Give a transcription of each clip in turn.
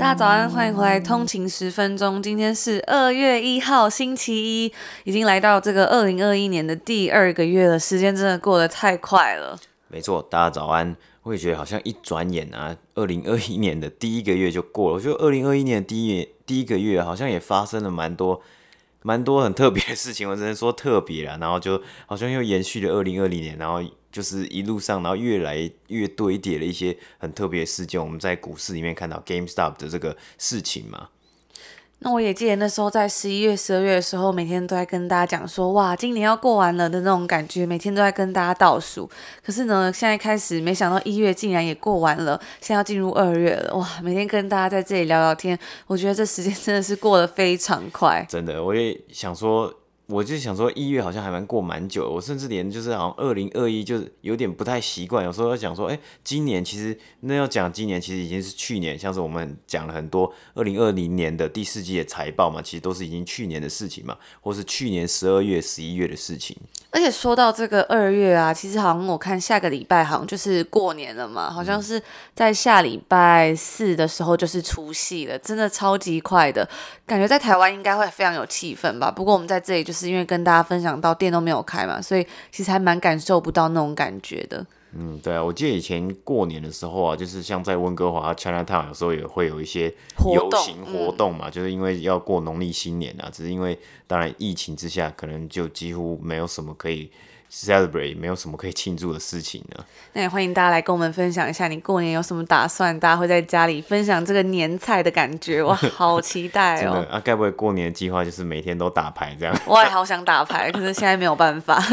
大家早安，欢迎回来。通勤十分钟，今天是二月一号，星期一，已经来到这个二零二一年的第二个月了。时间真的过得太快了。没错，大家早安。我也觉得好像一转眼啊，二零二一年的第一个月就过了。我觉得二零二一年的第一第一个月好像也发生了蛮多蛮多很特别的事情，我只能说特别啦。然后就好像又延续了二零二零年，然后。就是一路上，然后越来越堆叠了一些很特别的事件。我们在股市里面看到 GameStop 的这个事情嘛。那我也记得那时候在十一月、十二月的时候，每天都在跟大家讲说，哇，今年要过完了的那种感觉，每天都在跟大家倒数。可是呢，现在开始，没想到一月竟然也过完了，现在要进入二月了，哇，每天跟大家在这里聊聊天，我觉得这时间真的是过得非常快。真的，我也想说。我就想说，一月好像还蛮过蛮久，我甚至连就是好像二零二一就是有点不太习惯，有时候要讲说，哎、欸，今年其实那要讲今年其实已经是去年，像是我们讲了很多二零二零年的第四季的财报嘛，其实都是已经去年的事情嘛，或是去年十二月、十一月的事情。而且说到这个二月啊，其实好像我看下个礼拜好像就是过年了嘛，好像是在下礼拜四的时候就是除夕了，真的超级快的，感觉在台湾应该会非常有气氛吧。不过我们在这里就是因为跟大家分享到店都没有开嘛，所以其实还蛮感受不到那种感觉的。嗯，对啊，我记得以前过年的时候啊，就是像在温哥华 Chinatown 有时候也会有一些游行活动嘛，就是因为要过农历新年啊，只是因为当然疫情之下，可能就几乎没有什么可以 celebrate，没有什么可以庆祝的事情呢。那也欢迎大家来跟我们分享一下，你过年有什么打算？大家会在家里分享这个年菜的感觉，哇，好期待哦！啊，该不会过年的计划就是每天都打牌这样？我也好想打牌，可是现在没有办法。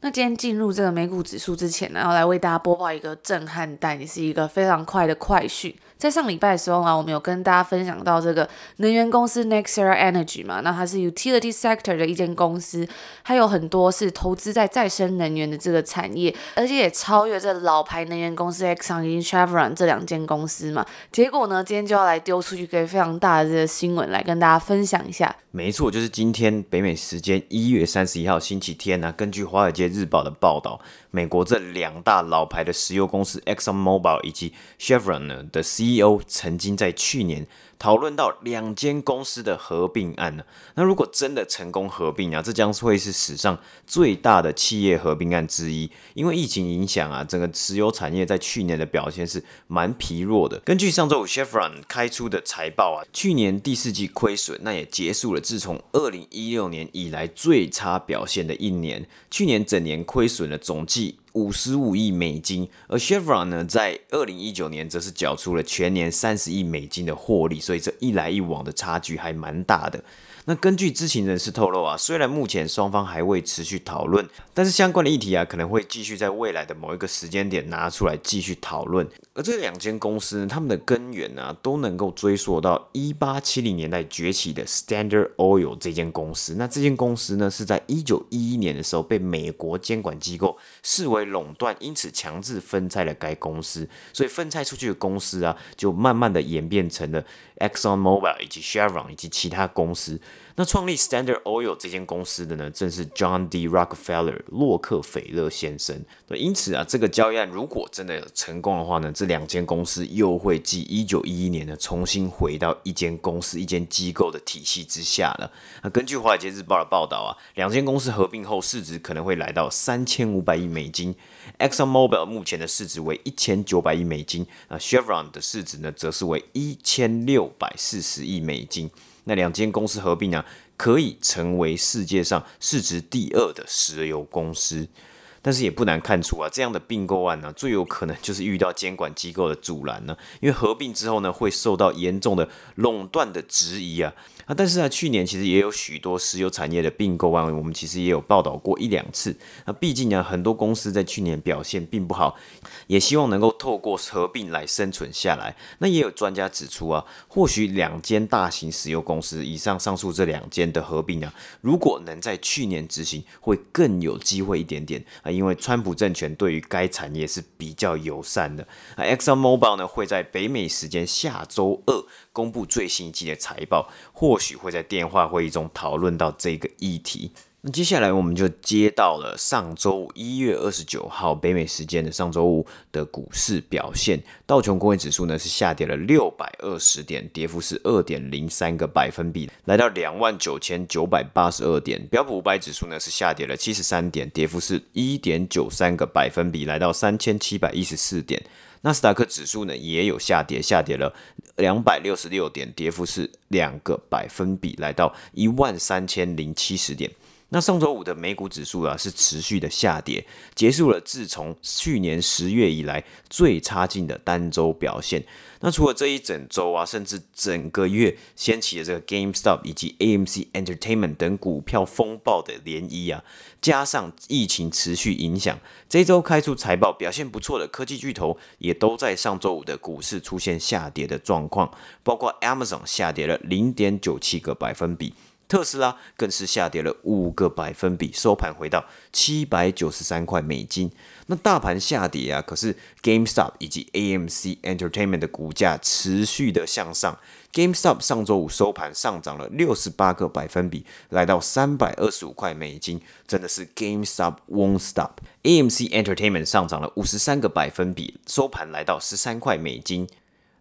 那今天进入这个美股指数之前呢，要来为大家播报一个震撼弹，也是一个非常快的快讯。在上礼拜的时候啊，我们有跟大家分享到这个能源公司 NextEra Energy 嘛，那它是 utility sector 的一间公司，它有很多是投资在再生能源的这个产业，而且也超越这老牌能源公司 Exxon 以及 Chevron 这两间公司嘛。结果呢，今天就要来丢出一个非常大的这个新闻来跟大家分享一下。没错，就是今天北美时间一月三十一号星期天呢、根据华尔街日报的报道。美国这两大老牌的石油公司 Exxon Mobil 以及 Chevron 呢的 C CEO 曾经在去年。讨论到两间公司的合并案呢，那如果真的成功合并啊，这将会是史上最大的企业合并案之一。因为疫情影响啊，整个石油产业在去年的表现是蛮疲弱的。根据上周五 Chevron 开出的财报啊，去年第四季亏损，那也结束了自从二零一六年以来最差表现的一年。去年整年亏损了总计。五十五亿美金，而 Chevron 呢，在二零一九年则是缴出了全年三十亿美金的获利，所以这一来一往的差距还蛮大的。那根据知情人士透露啊，虽然目前双方还未持续讨论，但是相关的议题啊，可能会继续在未来的某一个时间点拿出来继续讨论。而这两间公司呢，他们的根源、啊，都能够追溯到一八七零年代崛起的 Standard Oil 这间公司。那这间公司呢，是在一九一一年的时候被美国监管机构视为垄断，因此强制分拆了该公司。所以分拆出去的公司啊，就慢慢的演变成了 Exxon Mobil 以及 Chevron 以及其他公司。那创立 Standard Oil 这间公司的呢，正是 John D. Rockefeller 洛克菲勒先生。那，因此啊，这个交易案如果真的成功的话呢，这两间公司又会继一九一一年呢，重新回到一间公司、一间机构的体系之下了。那根据华尔街日报的报道啊，两间公司合并后市值可能会来到三千五百亿美金。Exxon Mobil 目前的市值为一千九百亿美金，那 Chevron 的市值呢，则是为一千六百四十亿美金。那两间公司合并啊，可以成为世界上市值第二的石油公司。但是也不难看出啊，这样的并购案呢、最有可能就是遇到监管机构的阻拦呢，因为合并之后呢，会受到严重的垄断的质疑啊。啊，但是啊，去年其实也有许多石油产业的并购案，我们其实也有报道过一两次。那毕竟呢，很多公司在去年表现并不好，也希望能够透过合并来生存下来。那也有专家指出啊，或许两间大型石油公司以上上述这两间的合并啊，如果能在去年执行，会更有机会一点点啊，因为川普政权对于该产业是比较友善的。啊，Exxon Mobil 呢会在北美时间下周二公布最新一季的财报，或许会在电话会议中讨论到这个议题。那接下来我们就接到了上周一月二十九号北美时间的上周五的股市表现。道琼工业指数呢是下跌了六百二十点，跌幅是二点零三个百分比，来到两万九千九百八十二点。标普五百指数呢是下跌了七十三点，跌幅是一点九三个百分比，来到三千七百一十四点。纳斯达克指数呢也有下跌，下跌了两百六十六点，跌幅是两个百分比，来到一万三千零七十点。那上周五的美股指数啊是持续的下跌，结束了自从去年十月以来最差劲的单周表现。那除了这一整周啊，甚至整个月掀起的这个 GameStop 以及 AMC Entertainment 等股票风暴的涟漪啊，加上疫情持续影响，这周开出财报表现不错的科技巨头也都在上周五的股市出现下跌的状况，包括 Amazon 下跌了零点九七个百分比。特斯拉更是下跌了五个百分比，收盘回到七百九十三块美金。那大盘下跌啊，可是 GameStop 以及 AMC Entertainment 的股价持续的向上。GameStop 上周五收盘上涨了六十八个百分比，来到三百二十五块美金，真的是 GameStop won't stop。AMC Entertainment 上涨了五十三个百分比，收盘来到十三块美金。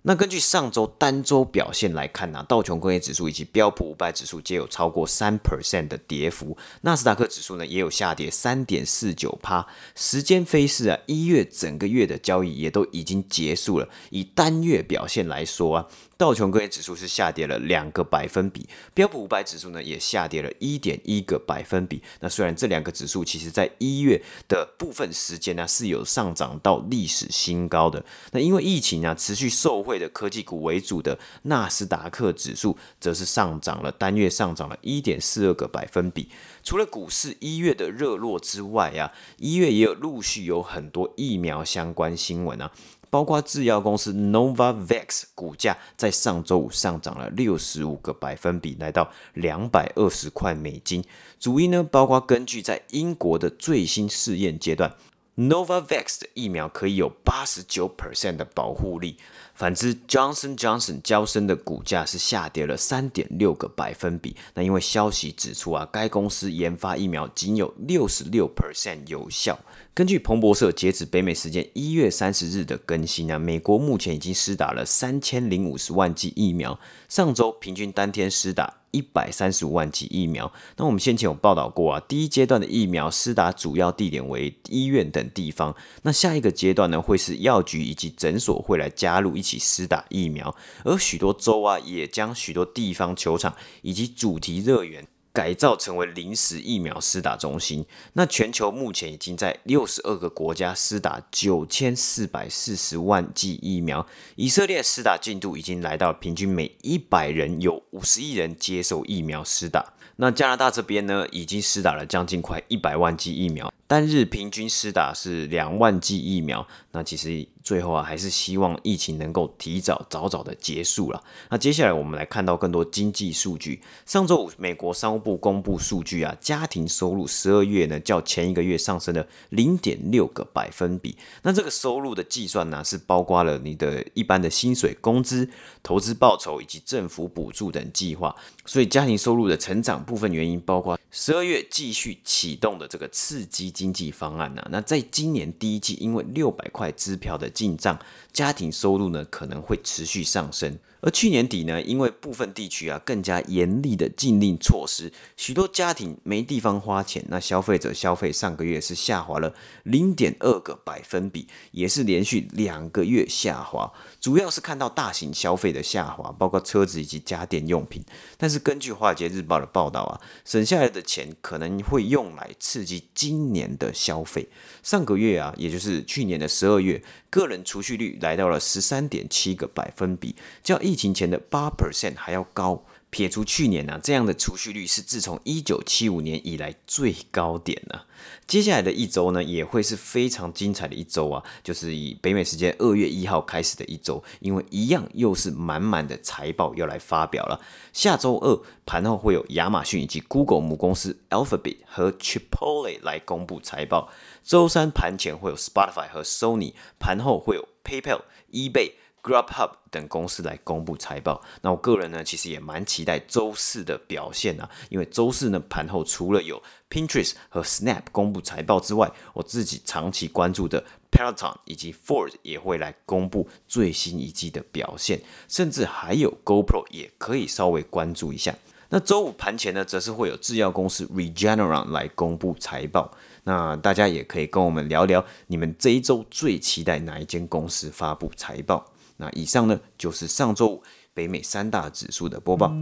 那根据上周单周表现来看呢、道琼工业指数以及标普五百指数皆有超过三 percent 的跌幅，纳斯达克指数呢也有下跌三点四九趴。时间飞逝啊，一月整个月的交易也都已经结束了。以单月表现来说啊。道琼工业指数是下跌了两个百分比，标普五百指数呢也下跌了一点一个百分比。那虽然这两个指数其实在一月的部分时间呢是有上涨到历史新高的，那因为疫情啊持续受惠的科技股为主的纳斯达克指数则是上涨了，单月上涨了一点四二个百分比。除了股市一月的热络之外啊，一月也有陆续有很多疫苗相关新闻啊。包括制药公司 Novavax 股价在上周五上涨了六十五个百分比，来到两百二十块美金。主因呢，包括根据在英国的最新试验阶段，Novavax 的疫苗可以有八十九 percent 的保护力。反之，Johnson Johnson 交生的股价是下跌了三点六个百分比。那因为消息指出啊，该公司研发疫苗仅有六十六 percent 有效。根据彭博社截止北美时间一月三十日的更新啊，美国目前已经施打了三千零五十万剂疫苗，上周平均单天施打一百三十五万剂疫苗。那我们先前有报道过啊，第一阶段的疫苗施打主要地点为医院等地方，那下一个阶段呢，会是药局以及诊所会来加入一起施打疫苗，而许多州啊也将许多地方球场以及主题乐园。改造成为临时疫苗施打中心。那全球目前已经在六十二个国家施打九千四百四十万剂疫苗。以色列施打进度已经来到平均每一百人有五十亿人接受疫苗施打。那加拿大这边呢，已经施打了将近快一百万剂疫苗，单日平均施打是两万剂疫苗。那其实。最后啊，还是希望疫情能够提早、早早的结束了。那接下来我们来看到更多经济数据。上周五，美国商务部公布数据啊，家庭收入十二月呢，较前一个月上升了零点六个百分比。那这个收入的计算呢，是包括了你的一般的薪水、工资、投资报酬以及政府补助等计划。所以家庭收入的成长部分原因包括十二月继续启动的这个刺激经济方案呢。那在今年第一季，因为六百块支票的进账，家庭收入呢可能会持续上升。而去年底呢，因为部分地区啊更加严厉的禁令措施，许多家庭没地方花钱，那消费者消费上个月是下滑了零点二个百分比，也是连续两个月下滑，主要是看到大型消费的下滑，包括车子以及家电用品。但是根据华尔街日报的报道啊，省下来的钱可能会用来刺激今年的消费。上个月啊，也就是去年的十二月，个人储蓄率来到了十三点七个百分比，较疫情前的八 percent 还要高。撇除去年啊，这样的储蓄率是自从一九七五年以来最高点呢、啊。接下来的一周呢，也会是非常精彩的一周啊，就是以北美时间二月一号开始的一周，因为一样又是满满的财报要来发表了。下周二盘后会有亚马逊以及 Google 母公司 Alphabet 和 Chipotle 来公布财报。周三盘前会有 Spotify 和 Sony，盘后会有 PayPal、eBay。Grubhub 等公司来公布财报，那我个人呢，其实也蛮期待周四的表现啊，因为周四呢盘后除了有 Pinterest 和 Snap 公布财报之外，我自己长期关注的 Peloton 以及 Ford 也会来公布最新一季的表现，甚至还有 GoPro 也可以稍微关注一下。那周五盘前呢，则是会有制药公司 Regeneron 来公布财报，那大家也可以跟我们聊聊，你们这一周最期待哪一间公司发布财报？那以上呢，就是上周五北美三大指数的播报。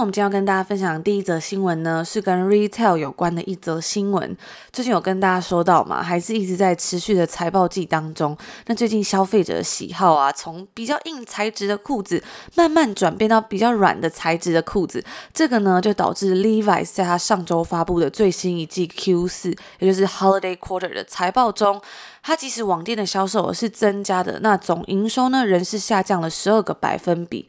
我们今天要跟大家分享的第一则新闻呢，是跟 retail 有关的一则新闻。最近有跟大家说到嘛，还是一直在持续的财报季当中。那最近消费者的喜好啊，从比较硬材质的裤子，慢慢转变到比较软的材质的裤子。这个呢，就导致 Levi's 在他上周发布的最新一季 Q 四，也就是 Holiday Quarter 的财报中，它即使网店的销售额是增加的，那总营收呢，仍是下降了十二个百分比。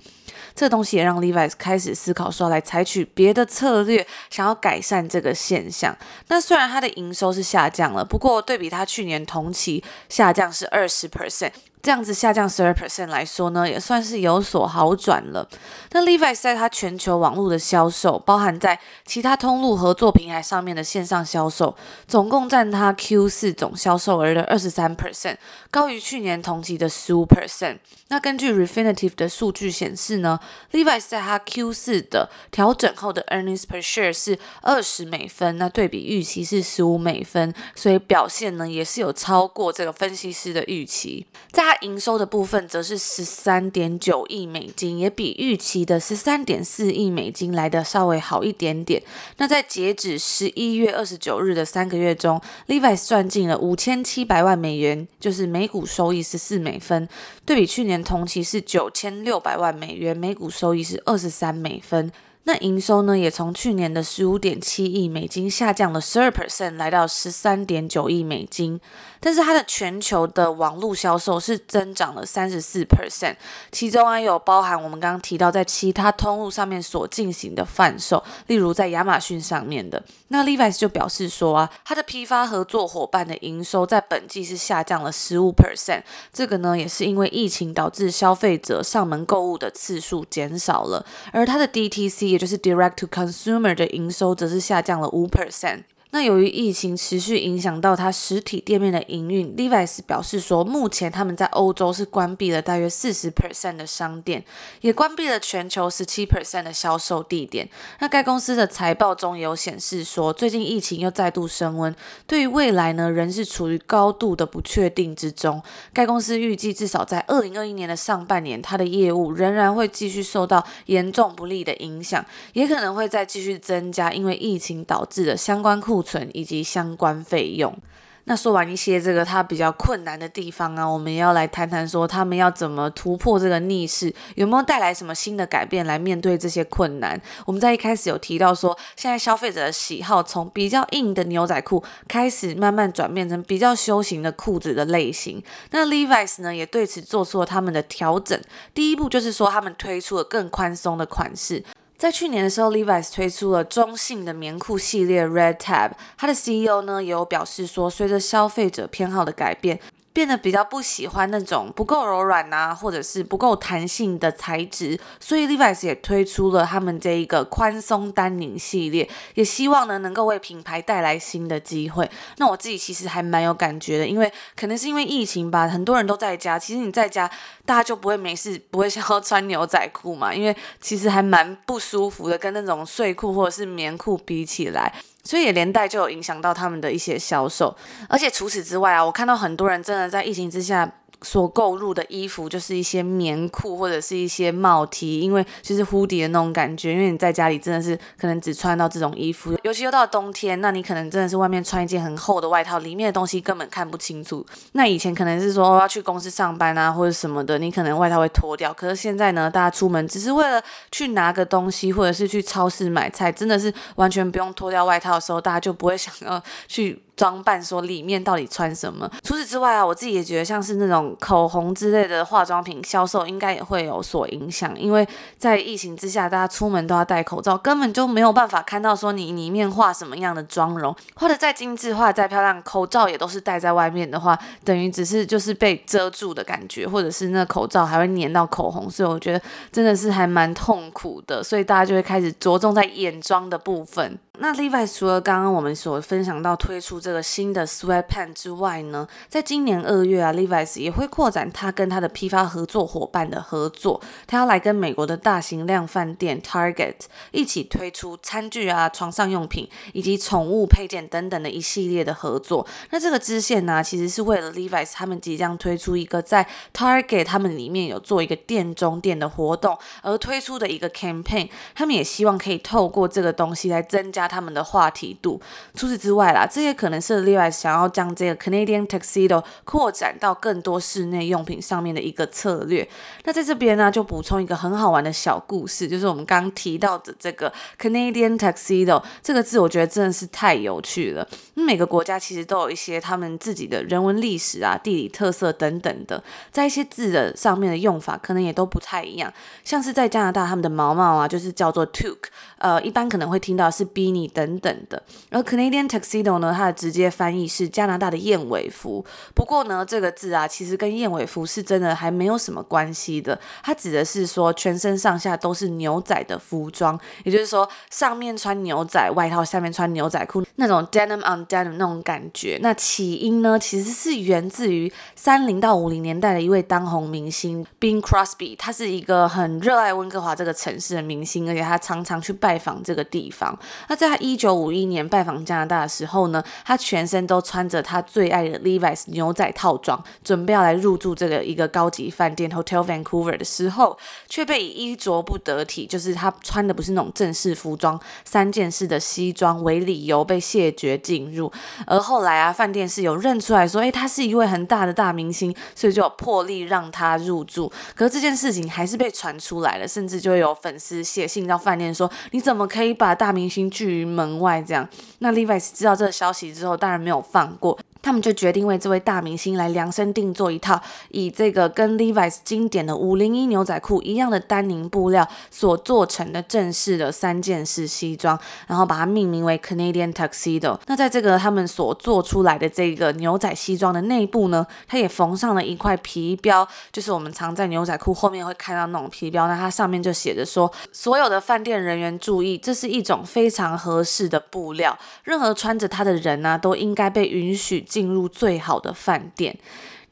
这东西也让 Levi's 开始思考说，来采取别的策略，想要改善这个现象。那虽然它的营收是下降了，不过对比它去年同期下降是二十 percent。这样子下降十二 percent 来说呢，也算是有所好转了。那 Levi's 在它全球网络的销售，包含在其他通路合作平台上面的线上销售，总共占它 Q 四总销售额的二十三 percent，高于去年同期的十五 percent。那根据 Refinitive 的数据显示呢，Levi's 在它 Q 四的调整后的 earnings per share 是二十美分，那对比预期是十五美分，所以表现呢也是有超过这个分析师的预期。在营收的部分则是十三点九亿美金，也比预期的十三点四亿美金来得稍微好一点点。那在截止十一月二十九日的三个月中，Levi's 赚进了五千七百万美元，就是每股收益十四美分，对比去年同期是九千六百万美元，每股收益是二十三美分。那营收呢，也从去年的十五点七亿美金下降了十二 percent，来到十三点九亿美金。但是它的全球的网络销售是增长了三十四 percent，其中啊有包含我们刚刚提到在其他通路上面所进行的贩售，例如在亚马逊上面的。那 Levi's 就表示说啊，它的批发合作伙伴的营收在本季是下降了十五 percent，这个呢也是因为疫情导致消费者上门购物的次数减少了，而它的 DTC 也就是 Direct to Consumer 的营收则是下降了五 percent。那由于疫情持续影响到它实体店面的营运，Levi's 表示说，目前他们在欧洲是关闭了大约四十 percent 的商店，也关闭了全球十七 percent 的销售地点。那该公司的财报中有显示说，最近疫情又再度升温，对于未来呢，仍是处于高度的不确定之中。该公司预计至少在二零二一年的上半年，它的业务仍然会继续受到严重不利的影响，也可能会再继续增加因为疫情导致的相关库存以及相关费用。那说完一些这个它比较困难的地方啊，我们也要来谈谈说他们要怎么突破这个逆势，有没有带来什么新的改变来面对这些困难？我们在一开始有提到说，现在消费者的喜好从比较硬的牛仔裤开始慢慢转变成比较休闲的裤子的类型。那 Levi's 呢也对此做出了他们的调整。第一步就是说他们推出了更宽松的款式。在去年的时候，Levi's 推出了中性的棉裤系列 Red Tab。它的 CEO 呢也有表示说，随着消费者偏好的改变变得比较不喜欢那种不够柔软啊，或者是不够弹性的材质，所以 Levi's 也推出了他们这一个宽松丹宁系列，也希望呢能够为品牌带来新的机会。那我自己其实还蛮有感觉的，因为可能是因为疫情吧，很多人都在家，其实你在家大家就不会没事不会想要穿牛仔裤嘛，因为其实还蛮不舒服的，跟那种睡裤或者是棉裤比起来。所以也连带就有影响到他们的一些销售，而且除此之外啊，我看到很多人真的在疫情之下。所购入的衣服就是一些棉裤或者是一些帽 T，因为就是蝴蝶的那种感觉，因为你在家里真的是可能只穿到这种衣服，尤其又到冬天，那你可能真的是外面穿一件很厚的外套，里面的东西根本看不清楚。那以前可能是说要去公司上班啊或者什么的，你可能外套会脱掉，可是现在呢，大家出门只是为了去拿个东西，或者是去超市买菜，真的是完全不用脱掉外套的时候，大家就不会想要去。装扮说里面到底穿什么？除此之外啊，我自己也觉得像是那种口红之类的化妆品销售应该也会有所影响，因为在疫情之下，大家出门都要戴口罩，根本就没有办法看到说你里面画什么样的妆容，或者再精致化、再漂亮，口罩也都是戴在外面的话，等于只是就是被遮住的感觉，或者是那口罩还会粘到口红，所以我觉得真的是还蛮痛苦的，所以大家就会开始着重在眼妆的部分。那 Levi 除了刚刚我们所分享到推出这个新的 sweat pant 之外呢，在今年二月啊，Levi's 也会扩展他跟他的批发合作伙伴的合作，他要来跟美国的大型量贩店 Target 一起推出餐具啊、床上用品以及宠物配件等等的一系列的合作。那这个支线呢，其实是为了 Levi's 他们即将推出一个在 Target 他们里面有做一个店中店的活动而推出的一个 campaign。他们也希望可以透过这个东西来增加。加他们的话题度。除此之外啦，这也可能是 Levi's 想要将这个 Canadian Tuxedo 扩展到更多室内用品上面的一个策略。那在这边呢，就补充一个很好玩的小故事，就是我们刚提到的这个 Canadian Tuxedo 这个字，我觉得真的是太有趣了。每个国家其实都有一些他们自己的人文历史啊、地理特色等等的，在一些字的上面的用法可能也都不太一样。像是在加拿大，他们的毛毛啊，就是叫做 toque，呃，一般可能会听到是 b 你。等等的，而 Canadian Tuxedo 呢，它的直接翻译是加拿大的燕尾服。不过呢，这个字啊，其实跟燕尾服是真的还没有什么关系的。它指的是说全身上下都是牛仔的服装，也就是说上面穿牛仔外套，下面穿牛仔裤，那种 denim on denim 那种感觉。那起因呢，其实是源自于三零到五零年代的一位当红明星 Bing Crosby，他是一个很热爱温哥华这个城市的明星，而且他常常去拜访这个地方。那在他一九五一年拜访加拿大的时候呢，他全身都穿着他最爱的 Levi's 牛仔套装，准备要来入住这个一个高级饭店 Hotel Vancouver 的时候，却被衣着不得体，就是他穿的不是那种正式服装，三件式的西装为理由被谢绝进入。而后来啊，饭店是有认出来说，诶，他是一位很大的大明星，所以就有破例让他入住。可是这件事情还是被传出来了，甚至就有粉丝写信到饭店说，你怎么可以把大明星拒于门外这样，那 Levi 知道这个消息之后，当然没有放过。他们就决定为这位大明星来量身定做一套以这个跟 Levi's 经典的五零一牛仔裤一样的丹宁布料所做成的正式的三件式西装，然后把它命名为 Canadian Tuxedo。那在这个他们所做出来的这个牛仔西装的内部呢，它也缝上了一块皮标，就是我们常在牛仔裤后面会看到那种皮标。那它上面就写着说：所有的饭店人员注意，这是一种非常合适的布料，任何穿着它的人呢、都应该被允许。进入最好的饭店。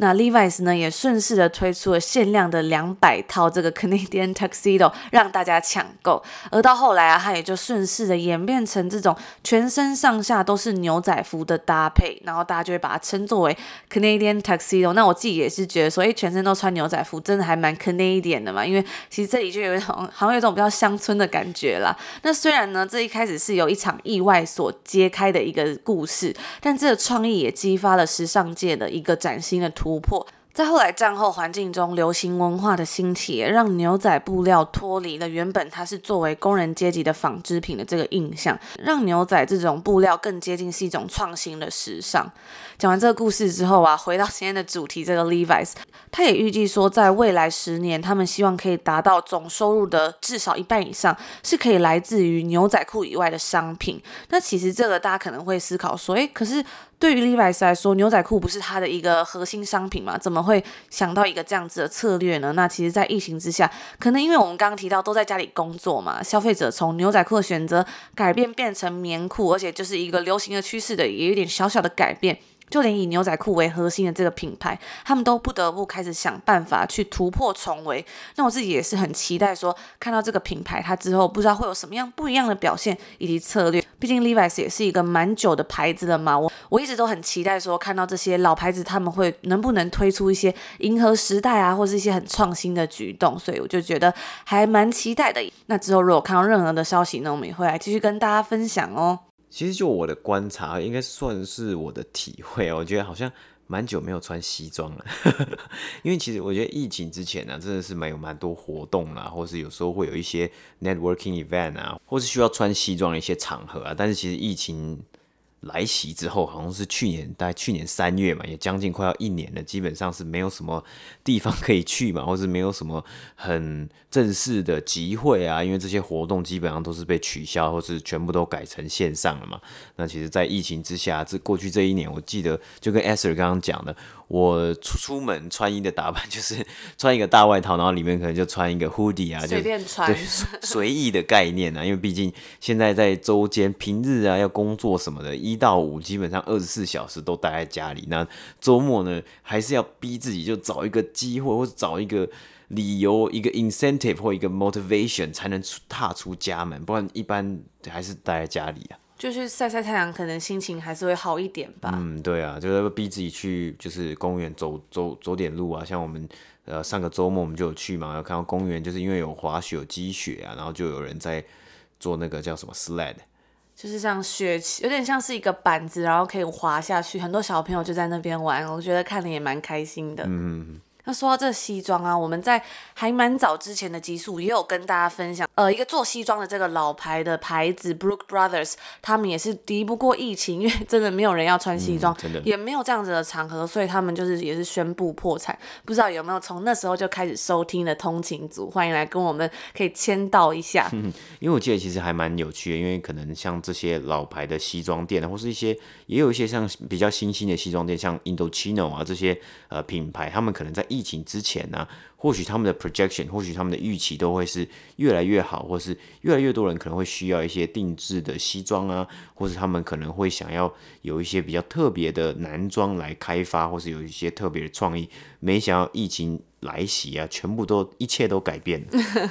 那 Levi's 呢也顺势的推出了限量的两百套这个 Canadian Tuxedo，让大家抢购。而到后来啊，它也就顺势的演变成这种全身上下都是牛仔服的搭配，然后大家就会把它称作为 Canadian Tuxedo。那我自己也是觉得说，哎，全身都穿牛仔服，真的还蛮 Canadian 的嘛。因为其实这里就有一种 好像有一种比较乡村的感觉啦。那虽然呢，这一开始是有一场意外所揭开的一个故事，但这个创意也激发了时尚界的一个崭新的图。突破，在后来战后环境中，流行文化的兴起，让牛仔布料脱离了原本它是作为工人阶级的纺织品的这个印象，让牛仔这种布料更接近是一种创新的时尚。讲完这个故事之后啊，回到今天的主题，这个 Levi's，他也预计说，在未来十年，他们希望可以达到总收入的至少一半以上，是可以来自于牛仔裤以外的商品。那其实这个大家可能会思考说，诶，可是。对于 Levi's 来说，牛仔裤不是它的一个核心商品嘛？怎么会想到一个这样子的策略呢？那其实，在疫情之下，可能因为我们刚刚提到都在家里工作嘛，消费者从牛仔裤的选择改变变成棉裤，而且就是一个流行的趋势的，也有点小小的改变。就连以牛仔裤为核心的这个品牌，他们都不得不开始想办法去突破重围。那我自己也是很期待说，看到这个品牌它之后不知道会有什么样不一样的表现以及策略。毕竟 Levi's 也是一个蛮久的牌子了嘛，我我一直都很期待说，看到这些老牌子他们会能不能推出一些迎合时代啊，或是一些很创新的举动。所以我就觉得还蛮期待的。那之后如果看到任何的消息呢，我们也会来继续跟大家分享哦。其实就我的观察，应该算是我的体会，我觉得好像蛮久没有穿西装了，因为其实我觉得疫情之前呢、啊，真的是蛮有蛮多活动啦，或是有时候会有一些 networking event 啊，或是需要穿西装的一些场合啊，但是其实疫情。来袭之后，好像是去年，大概去年三月嘛，也将近快要一年了，基本上是没有什么地方可以去嘛，或是没有什么很正式的集会啊，因为这些活动基本上都是被取消，或是全部都改成线上了嘛。那其实，在疫情之下，这过去这一年，我记得就跟 Esther 刚刚讲的。我出出门穿衣的打扮就是 穿一个大外套，然后里面可能就穿一个 hoodie 啊，随便穿，对，随意的概念啊。因为毕竟现在在周间平日啊要工作什么的，一到五基本上二十四小时都待在家里。那周末呢，还是要逼自己就找一个机会，或者找一个理由，一个 incentive 或一个 motivation 才能出踏出家门，不然一般还是待在家里啊。就是晒晒太阳，可能心情还是会好一点吧。嗯，对啊，就是逼自己去，就是公园走走走点路啊。像我们呃上个周末我们就有去嘛，有看到公园，就是因为有滑雪、有积雪啊，然后就有人在做那个叫什么 sled，就是像雪，有点像是一个板子，然后可以滑下去，很多小朋友就在那边玩，我觉得看的也蛮开心的。嗯。那说到这西装啊，我们在还蛮早之前的集数也有跟大家分享，呃，一个做西装的这个老牌的牌子 Brooks Brothers，他们也是敌不过疫情，因为真的没有人要穿西装，嗯，也没有这样子的场合，所以他们就是也是宣布破产。不知道有没有从那时候就开始收听的通勤族，欢迎来跟我们可以签到一下。嗯，因为我记得其实还蛮有趣的，因为可能像这些老牌的西装店，或是一些也有一些像比较新兴的西装店，像 Indochino 啊这些呃品牌，他们可能在疫疫情之前呢、或许他们的 projection，或许他们的预期都会是越来越好，或是越来越多人可能会需要一些定制的西装啊，或是他们可能会想要有一些比较特别的男装来开发，或是有一些特别的创意。没想到疫情来袭啊，全部都一切都改变了。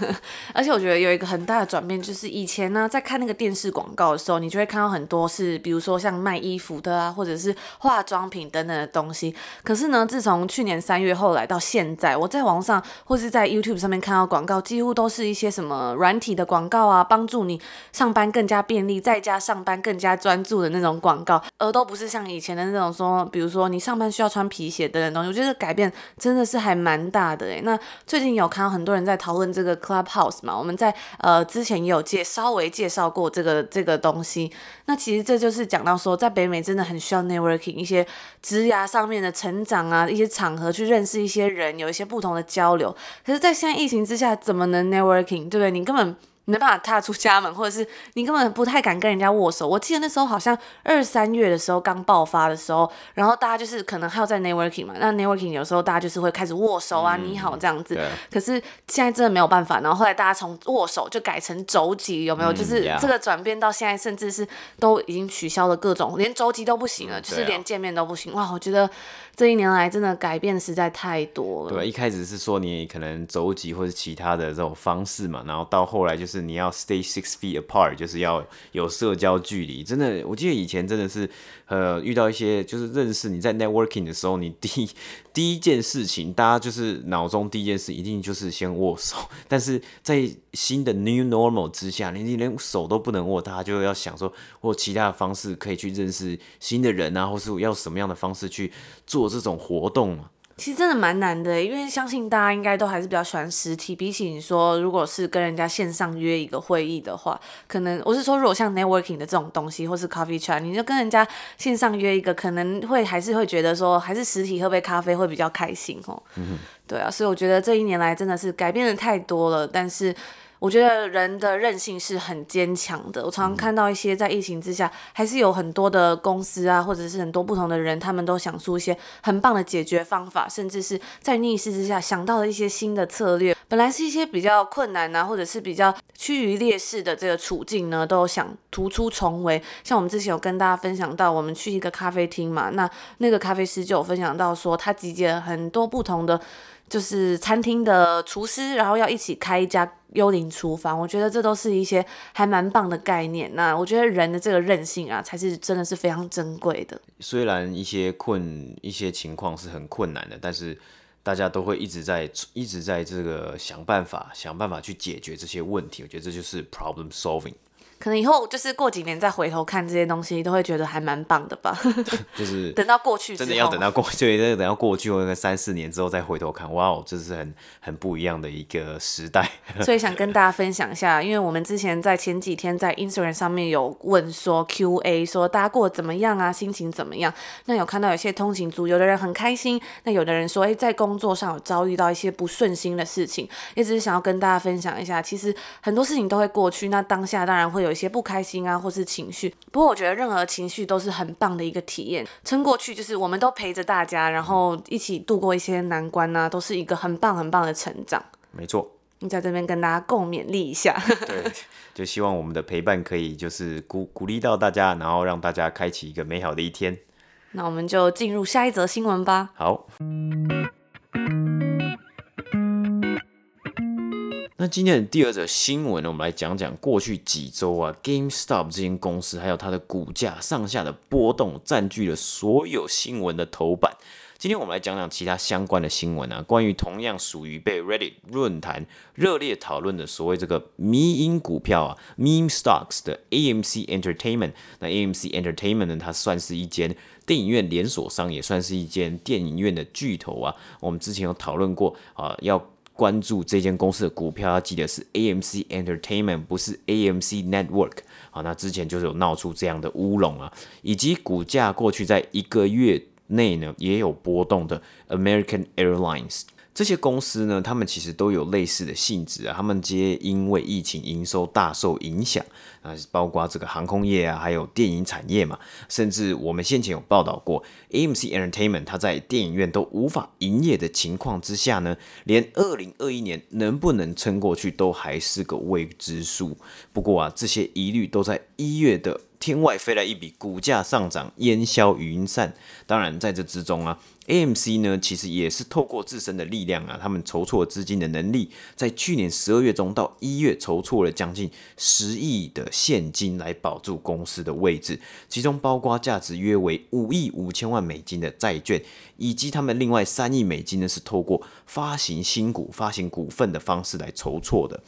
而且我觉得有一个很大的转变，就是以前呢，在看那个电视广告的时候，你就会看到很多是，比如说像卖衣服的啊，或者是化妆品等等的东西。可是呢，自从去年三月后来到现在，我在网上或是在 YouTube 上面看到广告，几乎都是一些什么软体的广告啊，帮助你上班更加便利，在家上班更加专注的那种广告，而都不是像以前的那种说，比如说你上班需要穿皮鞋等等东西。我觉得改变。真的是还蛮大大的诶，那最近有看到很多人在讨论这个 Clubhouse 嘛？我们在呃之前也有介稍微介绍过这个这个东西。那其实这就是讲到说，在北美真的很需要 networking，一些职涯上面的成长啊，一些场合去认识一些人，有一些不同的交流。可是，在现在疫情之下，怎么能 networking？对不对？你根本。没办法踏出家门，或者是你根本不太敢跟人家握手。我记得那时候好像二三月的时候刚爆发的时候，然后大家就是可能还有在 networking 嘛，那 networking 有时候大家就是会开始握手啊，嗯、你好这样子。可是现在真的没有办法，然后后来大家从握手就改成肘击，有没有？嗯、就是这个转变到现在，甚至是都已经取消了各种，连肘击都不行了，嗯、就是连见面都不行。哇，我觉得。这一年来真的改变实在太多了。对，一开始是说你可能走几或者其他的这种方式嘛，然后到后来就是你要 stay six feet apart，就是要有社交距离。真的，我记得以前真的是。呃，遇到一些就是认识你在 networking 的时候，你第一第一件事情，大家就是脑中第一件事一定就是先握手。但是在新的 new normal 之下，你你连手都不能握，大家就要想说，或其他的方式可以去认识新的人啊，或是要什么样的方式去做这种活动嘛。其实真的蛮难的，因为相信大家应该都还是比较喜欢实体。比起你说，如果是跟人家线上约一个会议的话，可能我是说，如果像 networking 的这种东西，或是 coffee chat，你就跟人家线上约一个，可能会还是会觉得说，还是实体喝杯咖啡会比较开心哦。嗯。对啊，所以我觉得这一年来真的是改变的太多了，但是。我觉得人的韧性是很坚强的。我常常看到一些在疫情之下，还是有很多的公司啊，或者是很多不同的人，他们都想出一些很棒的解决方法，甚至是在逆势之下想到了一些新的策略。本来是一些比较困难啊，或者是比较趋于劣势的这个处境呢，都想突出重围。像我们之前有跟大家分享到，我们去一个咖啡厅嘛，那那个咖啡师就有分享到说，他集结了很多不同的。就是餐厅的厨师，然后要一起开一家幽灵厨房，我觉得这都是一些还蛮棒的概念。那我觉得人的这个韧性啊，才是真的是非常珍贵的。虽然一些困一些情况是很困难的，但是大家都会一直在一直在这个想办法，想办法去解决这些问题。我觉得这就是 problem solving。可能以后就是过几年再回头看这些东西，都会觉得还蛮棒的吧。就是等到过去，真的要等到过去，对，等到过去或者三四年之后再回头看，哇哦，这是很很不一样的一个时代。所以想跟大家分享一下，因为我们之前在前几天在 Instagram 上面有问说 QA，说大家过得怎么样啊，心情怎么样？那有看到有些通勤族，有的人很开心，那有的人说，哎，在工作上有遭遇到一些不顺心的事情，也只是想要跟大家分享一下，其实很多事情都会过去，那当下当然会有。有一些不开心啊，或是情绪。不过我觉得任何情绪都是很棒的一个体验，撑过去就是我们都陪着大家，然后一起度过一些难关啊，都是一个很棒很棒的成长。没错，你在这边跟大家共勉励一下。对，就希望我们的陪伴可以就是鼓鼓励到大家，然后让大家开启一个美好的一天。那我们就进入下一则新闻吧。好。那今天的第二则新闻呢，我们来讲讲过去几周啊，GameStop 这间公司还有它的股价上下的波动，占据了所有新闻的头版。今天我们来讲讲其他相关的新闻啊，关于同样属于被 Reddit 论坛热烈讨论的所谓这个迷因股票啊，Meme Stocks 的 AMC Entertainment。那 AMC Entertainment 呢，它算是一间电影院连锁商，也算是一间电影院的巨头啊。我们之前有讨论过啊，要。关注这间公司的股票，要记得是 AMC Entertainment，不是 AMC Network。好，那之前就是有闹出这样的乌龙啊，以及股价过去在一个月内呢也有波动的 American Airlines。这些公司呢，他们其实都有类似的性质啊，他们皆因为疫情营收大受影响啊，包括这个航空业啊，还有电影产业嘛，甚至我们先前有报道过，AMC Entertainment 它在电影院都无法营业的情况之下呢，连二零二一年能不能撑过去都还是个未知数。不过啊，这些疑虑都在一月的天外飞来一笔，股价上涨烟消云散。当然，在这之中啊。AMC 呢，其实也是透过自身的力量啊，他们筹措资金的能力，在去年十二月中到一月筹措了将近十亿的现金来保住公司的位置，其中包括价值约为五亿五千万美金的债券，以及他们另外三亿美金呢是透过发行新股、发行股份的方式来筹措的。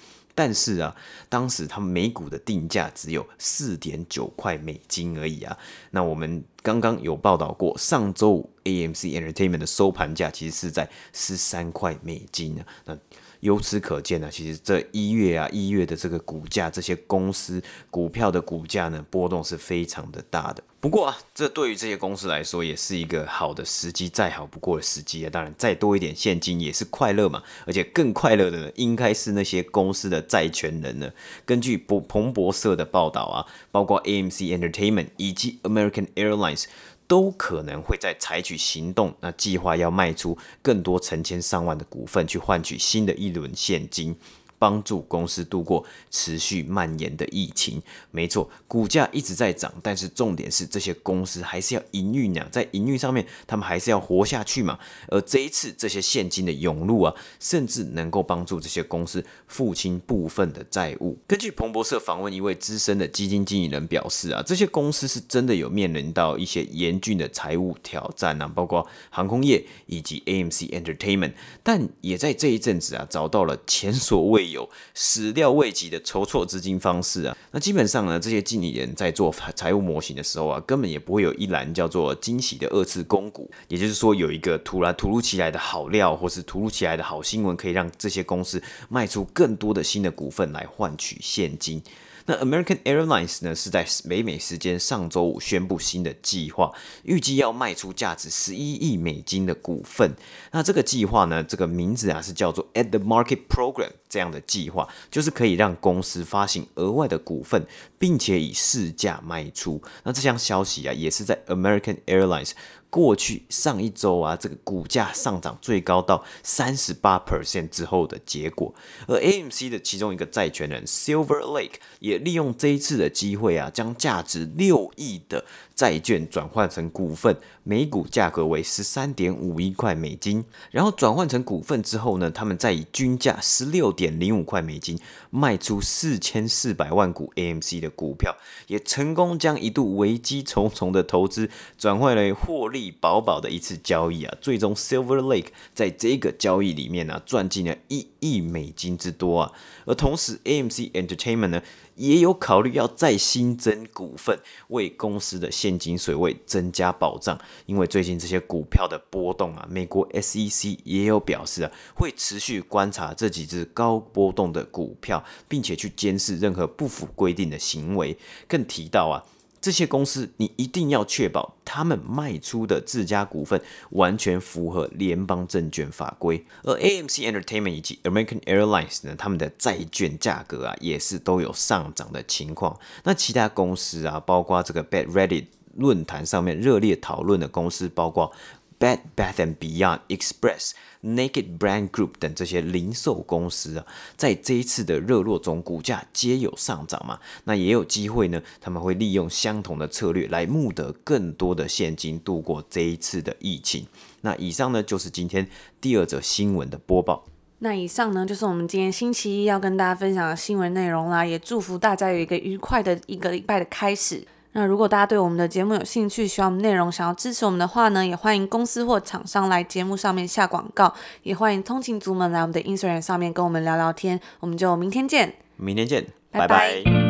但是啊，当时他每股的定价只有四点九块美金而已啊。那我们刚刚有报道过，上周五 AMC Entertainment 的收盘价其实是在十三块美金啊。那由此可见呢，其实这一月啊，一月的这个股价，这些公司股票的股价呢，波动是非常的大的。不过啊，这对于这些公司来说，也是一个好的时机，再好不过的时机啊。当然，再多一点现金也是快乐嘛。而且更快乐的呢，应该是那些公司的债权人呢。根据彭彭博社的报道啊，包括 AMC Entertainment 以及 American Airlines。都可能会在采取行动，那计划要卖出更多成千上万的股份，去换取新的一轮现金。帮助公司度过持续蔓延的疫情，没错，股价一直在涨，但是重点是这些公司还是要营运啊，在营运上面，他们还是要活下去嘛。而这一次这些现金的涌入啊，甚至能够帮助这些公司付清部分的债务。根据彭博社访问一位资深的基金经理人表示啊，这些公司是真的有面临到一些严峻的财务挑战啊，包括航空业以及 AMC Entertainment，但也在这一阵子啊，找到了前所未有始料未及的筹措资金方式啊，那基本上呢，这些经理人在做财务模型的时候啊，根本也不会有一栏叫做惊喜的二次公股，也就是说有一个突然突如其来的好料，或是突如其来的好新闻，可以让这些公司卖出更多的新的股份来换取现金。那 American Airlines 呢，是在北美时间上周五宣布新的计划，预计要卖出价值十一亿美金的股份。那这个计划呢，这个名字啊是叫做 At the Market Program 这样的计划，就是可以让公司发行额外的股份，并且以市价卖出。那这项消息啊，也是在 American Airlines。过去上一周啊，这个股价上涨最高到三十八 percent 之后的结果，而 AMC 的其中一个债权人 Silver Lake 也利用这一次的机会啊，将价值六亿的债券转换成股份，每股价格为十三点五一块美金。然后转换成股份之后呢，他们再以均价十六点零五块美金卖出四千四百万股 AMC 的股票，也成功将一度危机重重的投资转换为获利。饱饱的一次交易啊，最终 Silver Lake 在这个交易里面呢、啊，赚进了一亿美金之多啊。而同时，AMC Entertainment 呢，也有考虑要再新增股份，为公司的现金水位增加保障。因为最近这些股票的波动啊，美国 SEC 也有表示啊，会持续观察这几只高波动的股票，并且去监视任何不符规定的行为。更提到啊。这些公司，你一定要确保他们卖出的自家股份完全符合联邦证券法规。而 AMC Entertainment 以及 American Airlines 呢，他们的债券价格啊，也是都有上涨的情况。那其他公司啊，包括这个 Bad Reddit 论坛上面热烈讨论的公司，包括 Bed Bath and Beyond Express。Naked Brand Group 等这些零售公司啊，在这一次的热络中，股价皆有上涨嘛。那也有机会呢，他们会利用相同的策略来募得更多的现金，度过这一次的疫情。那以上呢，就是今天第二则新闻的播报。那以上呢，就是我们今天星期一要跟大家分享的新闻内容啦。也祝福大家有一个愉快的一个礼拜的开始。那如果大家对我们的节目有兴趣，喜欢我们内容，想要支持我们的话呢，也欢迎公司或厂商来节目上面下广告，也欢迎通勤族们来我们的 Instagram 上面跟我们聊聊天。我们就明天见，明天见，拜拜。拜拜。